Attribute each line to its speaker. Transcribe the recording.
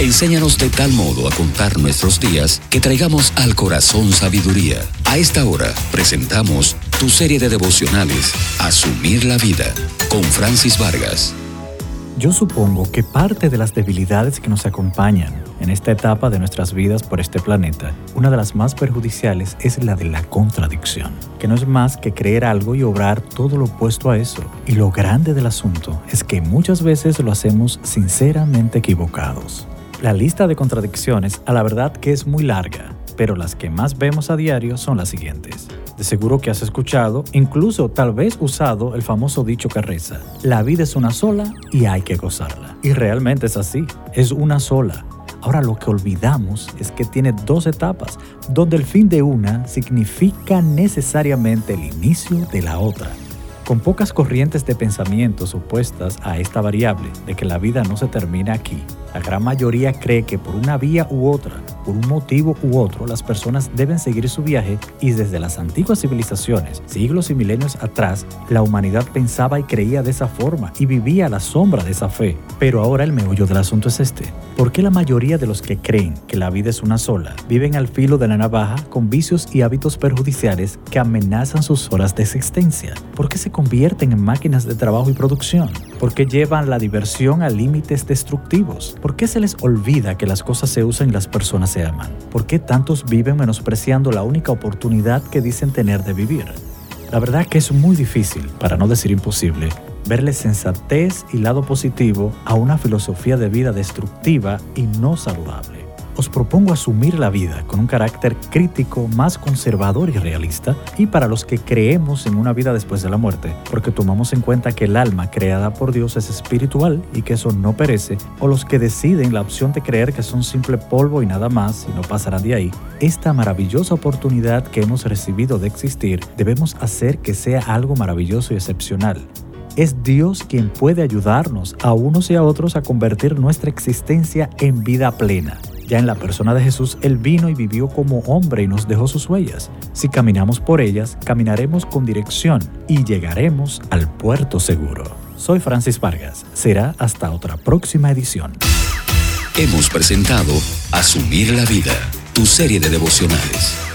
Speaker 1: Enséñanos de tal modo a contar nuestros días que traigamos al corazón sabiduría. A esta hora presentamos tu serie de devocionales, Asumir la Vida, con Francis Vargas.
Speaker 2: Yo supongo que parte de las debilidades que nos acompañan en esta etapa de nuestras vidas por este planeta, una de las más perjudiciales es la de la contradicción, que no es más que creer algo y obrar todo lo opuesto a eso. Y lo grande del asunto es que muchas veces lo hacemos sinceramente equivocados. La lista de contradicciones a la verdad que es muy larga, pero las que más vemos a diario son las siguientes. De seguro que has escuchado, incluso tal vez usado el famoso dicho que reza, la vida es una sola y hay que gozarla. Y realmente es así, es una sola. Ahora lo que olvidamos es que tiene dos etapas, donde el fin de una significa necesariamente el inicio de la otra. Con pocas corrientes de pensamientos opuestas a esta variable de que la vida no se termina aquí, la gran mayoría cree que por una vía u otra por un motivo u otro, las personas deben seguir su viaje y desde las antiguas civilizaciones, siglos y milenios atrás, la humanidad pensaba y creía de esa forma y vivía a la sombra de esa fe. Pero ahora el meollo del asunto es este. ¿Por qué la mayoría de los que creen que la vida es una sola viven al filo de la navaja con vicios y hábitos perjudiciales que amenazan sus horas de existencia? ¿Por qué se convierten en máquinas de trabajo y producción? ¿Por qué llevan la diversión a límites destructivos? ¿Por qué se les olvida que las cosas se usan y las personas se aman? ¿Por qué tantos viven menospreciando la única oportunidad que dicen tener de vivir? La verdad que es muy difícil, para no decir imposible, verle sensatez y lado positivo a una filosofía de vida destructiva y no saludable os propongo asumir la vida con un carácter crítico más conservador y realista y para los que creemos en una vida después de la muerte, porque tomamos en cuenta que el alma creada por Dios es espiritual y que eso no perece, o los que deciden la opción de creer que son simple polvo y nada más y no pasarán de ahí, esta maravillosa oportunidad que hemos recibido de existir debemos hacer que sea algo maravilloso y excepcional. Es Dios quien puede ayudarnos a unos y a otros a convertir nuestra existencia en vida plena. Ya en la persona de Jesús, Él vino y vivió como hombre y nos dejó sus huellas. Si caminamos por ellas, caminaremos con dirección y llegaremos al puerto seguro. Soy Francis Vargas. Será hasta otra próxima edición.
Speaker 1: Hemos presentado Asumir la Vida, tu serie de devocionales